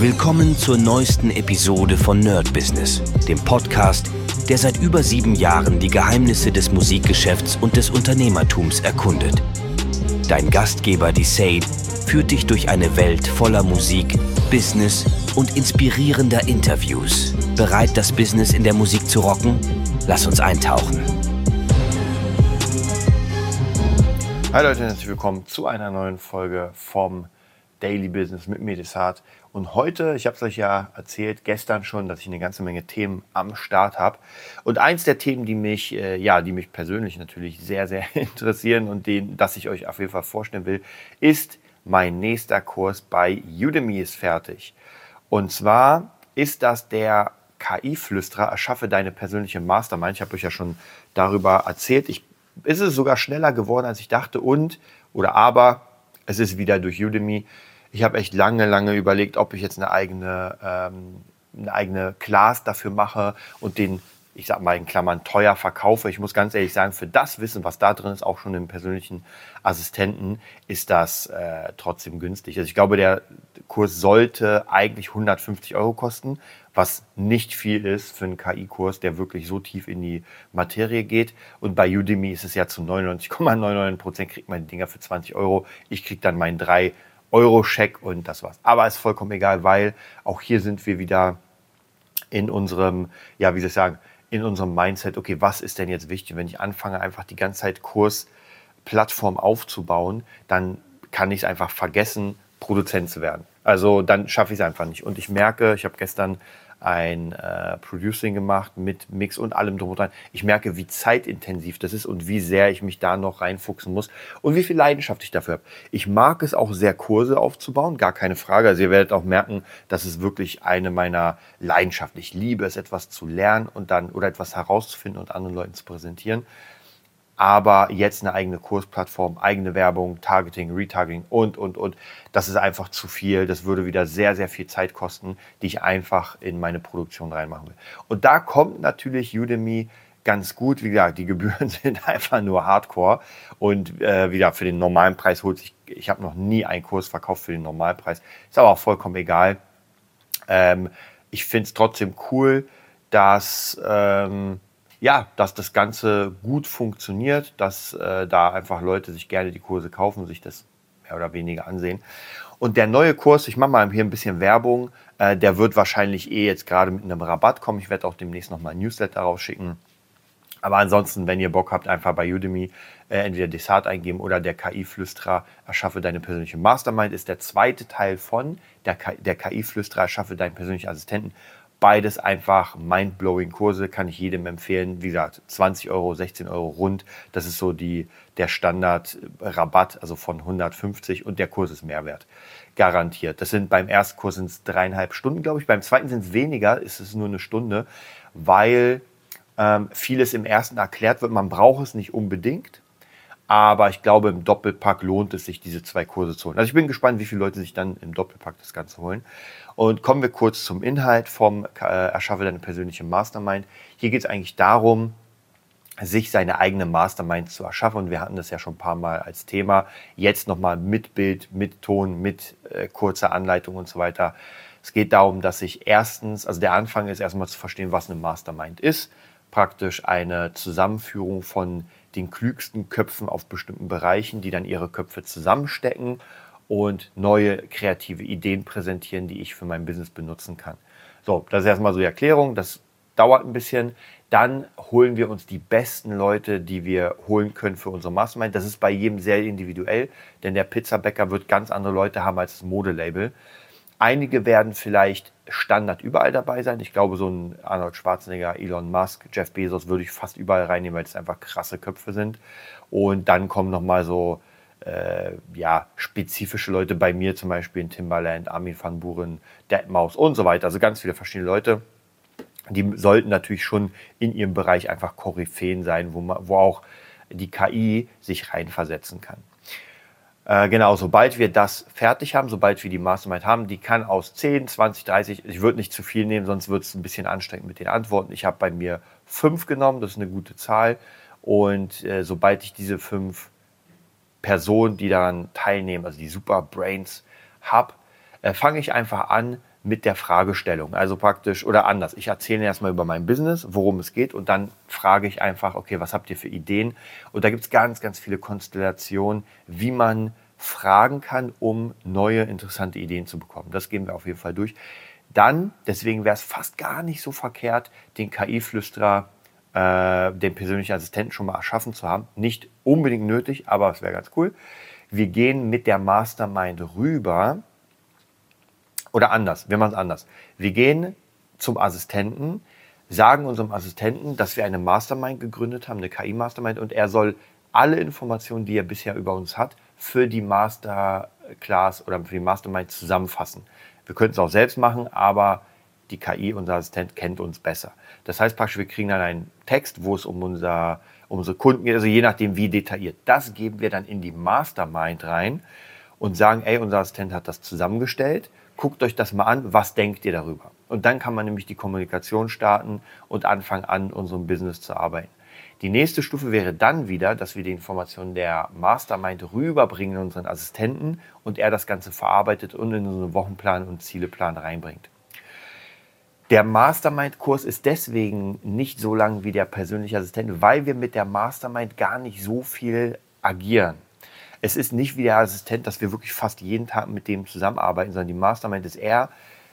Willkommen zur neuesten Episode von Nerd Business, dem Podcast, der seit über sieben Jahren die Geheimnisse des Musikgeschäfts und des Unternehmertums erkundet. Dein Gastgeber, die Sade, führt dich durch eine Welt voller Musik, Business und inspirierender Interviews. Bereit, das Business in der Musik zu rocken? Lass uns eintauchen. Hi Leute, herzlich willkommen zu einer neuen Folge vom Daily Business mit Medisat. Und heute, ich habe es euch ja erzählt, gestern schon, dass ich eine ganze Menge Themen am Start habe. Und eins der Themen, die mich, äh, ja, die mich persönlich natürlich sehr, sehr interessieren und den, das ich euch auf jeden Fall vorstellen will, ist mein nächster Kurs bei Udemy ist fertig. Und zwar ist das der KI-Flüsterer, erschaffe deine persönliche Mastermind. Ich habe euch ja schon darüber erzählt. Ich, ist es sogar schneller geworden, als ich dachte. Und, oder aber, es ist wieder durch Udemy ich habe echt lange, lange überlegt, ob ich jetzt eine eigene, ähm, eine eigene Class dafür mache und den, ich sag mal in Klammern, teuer verkaufe. Ich muss ganz ehrlich sagen, für das Wissen, was da drin ist, auch schon im persönlichen Assistenten, ist das äh, trotzdem günstig. Also ich glaube, der Kurs sollte eigentlich 150 Euro kosten, was nicht viel ist für einen KI-Kurs, der wirklich so tief in die Materie geht. Und bei Udemy ist es ja zu 99,99 Prozent kriegt man die Dinger für 20 Euro. Ich kriege dann meinen drei Euro-Scheck und das war's. Aber ist vollkommen egal, weil auch hier sind wir wieder in unserem, ja, wie soll ich sagen, in unserem Mindset, okay, was ist denn jetzt wichtig? Wenn ich anfange, einfach die ganze Zeit Kursplattform aufzubauen, dann kann ich es einfach vergessen, Produzent zu werden. Also dann schaffe ich es einfach nicht. Und ich merke, ich habe gestern ein äh, Producing gemacht mit Mix und allem drum und dran. Ich merke, wie zeitintensiv das ist und wie sehr ich mich da noch reinfuchsen muss und wie viel Leidenschaft ich dafür habe. Ich mag es auch sehr, Kurse aufzubauen, gar keine Frage. Also ihr werdet auch merken, das ist wirklich eine meiner Leidenschaften. Ich liebe es, etwas zu lernen und dann oder etwas herauszufinden und anderen Leuten zu präsentieren aber jetzt eine eigene Kursplattform, eigene Werbung, Targeting, Retargeting und, und, und. Das ist einfach zu viel. Das würde wieder sehr, sehr viel Zeit kosten, die ich einfach in meine Produktion reinmachen will. Und da kommt natürlich Udemy ganz gut. Wie gesagt, die Gebühren sind einfach nur Hardcore. Und äh, wieder für den normalen Preis holt sich, ich habe noch nie einen Kurs verkauft für den Normalpreis. Ist aber auch vollkommen egal. Ähm, ich finde es trotzdem cool, dass... Ähm, ja, dass das Ganze gut funktioniert, dass äh, da einfach Leute sich gerne die Kurse kaufen, sich das mehr oder weniger ansehen. Und der neue Kurs, ich mache mal hier ein bisschen Werbung, äh, der wird wahrscheinlich eh jetzt gerade mit einem Rabatt kommen. Ich werde auch demnächst nochmal ein Newsletter rausschicken. Aber ansonsten, wenn ihr Bock habt, einfach bei Udemy äh, entweder Desart eingeben oder der KI-Flüsterer erschaffe deine persönliche Mastermind, ist der zweite Teil von der, der KI-Flüsterer erschaffe deinen persönlichen Assistenten. Beides einfach mindblowing Kurse, kann ich jedem empfehlen. Wie gesagt, 20 Euro, 16 Euro rund. Das ist so die, der Standard-Rabatt, also von 150 und der Kurs ist Mehrwert. Garantiert. Das sind beim ersten Kurs sind es dreieinhalb Stunden, glaube ich. Beim zweiten sind es weniger, ist es nur eine Stunde, weil ähm, vieles im ersten erklärt wird. Man braucht es nicht unbedingt. Aber ich glaube, im Doppelpack lohnt es sich, diese zwei Kurse zu holen. Also ich bin gespannt, wie viele Leute sich dann im Doppelpack das Ganze holen. Und kommen wir kurz zum Inhalt vom äh, Erschaffe deine persönliche Mastermind. Hier geht es eigentlich darum, sich seine eigene Mastermind zu erschaffen. Und wir hatten das ja schon ein paar Mal als Thema. Jetzt nochmal mit Bild, mit Ton, mit äh, kurzer Anleitung und so weiter. Es geht darum, dass ich erstens, also der Anfang ist erstmal zu verstehen, was eine Mastermind ist. Praktisch eine Zusammenführung von den klügsten Köpfen auf bestimmten Bereichen, die dann ihre Köpfe zusammenstecken und neue kreative Ideen präsentieren, die ich für mein Business benutzen kann. So, das ist erstmal so die Erklärung. Das dauert ein bisschen. Dann holen wir uns die besten Leute, die wir holen können für unsere Mastermind. Das ist bei jedem sehr individuell, denn der Pizzabäcker wird ganz andere Leute haben als das Modelabel. Einige werden vielleicht Standard überall dabei sein. Ich glaube, so ein Arnold Schwarzenegger, Elon Musk, Jeff Bezos würde ich fast überall reinnehmen, weil es einfach krasse Köpfe sind. Und dann kommen nochmal so äh, ja, spezifische Leute bei mir, zum Beispiel in Timbaland, Armin van Buren, Deadmaus und so weiter. Also ganz viele verschiedene Leute. Die sollten natürlich schon in ihrem Bereich einfach Koryphäen sein, wo, man, wo auch die KI sich reinversetzen kann. Äh, genau, sobald wir das fertig haben, sobald wir die Mastermind haben, die kann aus 10, 20, 30, ich würde nicht zu viel nehmen, sonst wird es ein bisschen anstrengend mit den Antworten. Ich habe bei mir fünf genommen, das ist eine gute Zahl. Und äh, sobald ich diese fünf Personen, die daran teilnehmen, also die Super Brains habe, äh, fange ich einfach an, mit der Fragestellung. Also praktisch, oder anders. Ich erzähle erstmal über mein Business, worum es geht und dann frage ich einfach, okay, was habt ihr für Ideen? Und da gibt es ganz, ganz viele Konstellationen, wie man fragen kann, um neue interessante Ideen zu bekommen. Das gehen wir auf jeden Fall durch. Dann, deswegen wäre es fast gar nicht so verkehrt, den KI-Flüsterer, äh, den persönlichen Assistenten schon mal erschaffen zu haben. Nicht unbedingt nötig, aber es wäre ganz cool. Wir gehen mit der Mastermind rüber oder anders, wir machen es anders. Wir gehen zum Assistenten, sagen unserem Assistenten, dass wir eine Mastermind gegründet haben, eine KI-Mastermind, und er soll alle Informationen, die er bisher über uns hat, für die Masterclass oder für die Mastermind zusammenfassen. Wir könnten es auch selbst machen, aber die KI, unser Assistent, kennt uns besser. Das heißt praktisch, wir kriegen dann einen Text, wo es um, unser, um unsere Kunden geht, also je nachdem, wie detailliert. Das geben wir dann in die Mastermind rein und sagen, ey, unser Assistent hat das zusammengestellt guckt euch das mal an, was denkt ihr darüber? Und dann kann man nämlich die Kommunikation starten und anfangen an unserem Business zu arbeiten. Die nächste Stufe wäre dann wieder, dass wir die Informationen der Mastermind rüberbringen in unseren Assistenten und er das Ganze verarbeitet und in unseren Wochenplan und Zieleplan reinbringt. Der Mastermind-Kurs ist deswegen nicht so lang wie der persönliche Assistent, weil wir mit der Mastermind gar nicht so viel agieren es ist nicht wie der Assistent, dass wir wirklich fast jeden Tag mit dem zusammenarbeiten, sondern die Mastermind ist eher,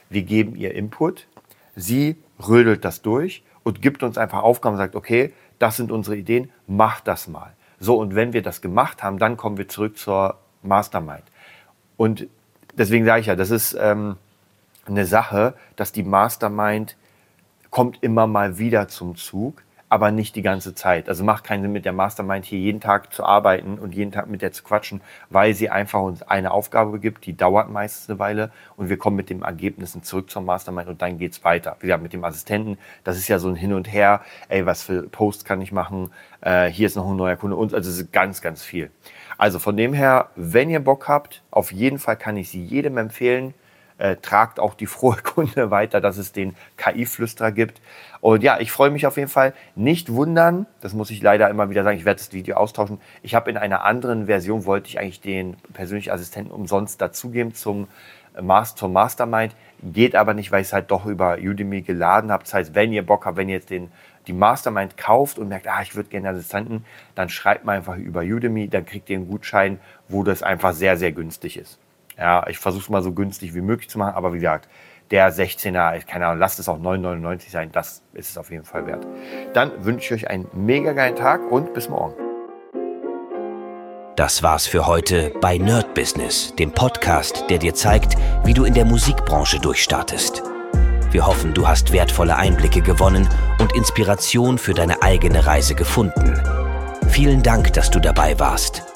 wir geben ihr Input, sie rödelt das durch und gibt uns einfach Aufgaben und sagt, okay, das sind unsere Ideen, mach das mal. So, und wenn wir das gemacht haben, dann kommen wir zurück zur Mastermind. Und deswegen sage ich ja, das ist ähm, eine Sache, dass die Mastermind kommt immer mal wieder zum Zug aber nicht die ganze Zeit. Also macht keinen Sinn, mit der Mastermind hier jeden Tag zu arbeiten und jeden Tag mit der zu quatschen, weil sie einfach uns eine Aufgabe gibt, die dauert meistens eine Weile und wir kommen mit den Ergebnissen zurück zur Mastermind und dann geht's weiter. Wie gesagt, mit dem Assistenten, das ist ja so ein Hin und Her, ey, was für Posts kann ich machen, äh, hier ist noch ein neuer Kunde und also es ist ganz, ganz viel. Also von dem her, wenn ihr Bock habt, auf jeden Fall kann ich sie jedem empfehlen, äh, tragt auch die frohe Kunde weiter, dass es den KI-Flüsterer gibt. Und ja, ich freue mich auf jeden Fall. Nicht wundern, das muss ich leider immer wieder sagen, ich werde das Video austauschen. Ich habe in einer anderen Version, wollte ich eigentlich den persönlichen Assistenten umsonst dazugeben zum zum Mastermind. Geht aber nicht, weil ich es halt doch über Udemy geladen habe. Das heißt, wenn ihr Bock habt, wenn ihr jetzt den, die Mastermind kauft und merkt, ah, ich würde gerne Assistenten, dann schreibt mal einfach über Udemy, dann kriegt ihr einen Gutschein, wo das einfach sehr, sehr günstig ist. Ja, ich versuche es mal so günstig wie möglich zu machen, aber wie gesagt, der 16er, keine Ahnung, lasst es auch 9,99 sein, das ist es auf jeden Fall wert. Dann wünsche ich euch einen mega geilen Tag und bis morgen. Das war's für heute bei Nerd Business, dem Podcast, der dir zeigt, wie du in der Musikbranche durchstartest. Wir hoffen, du hast wertvolle Einblicke gewonnen und Inspiration für deine eigene Reise gefunden. Vielen Dank, dass du dabei warst.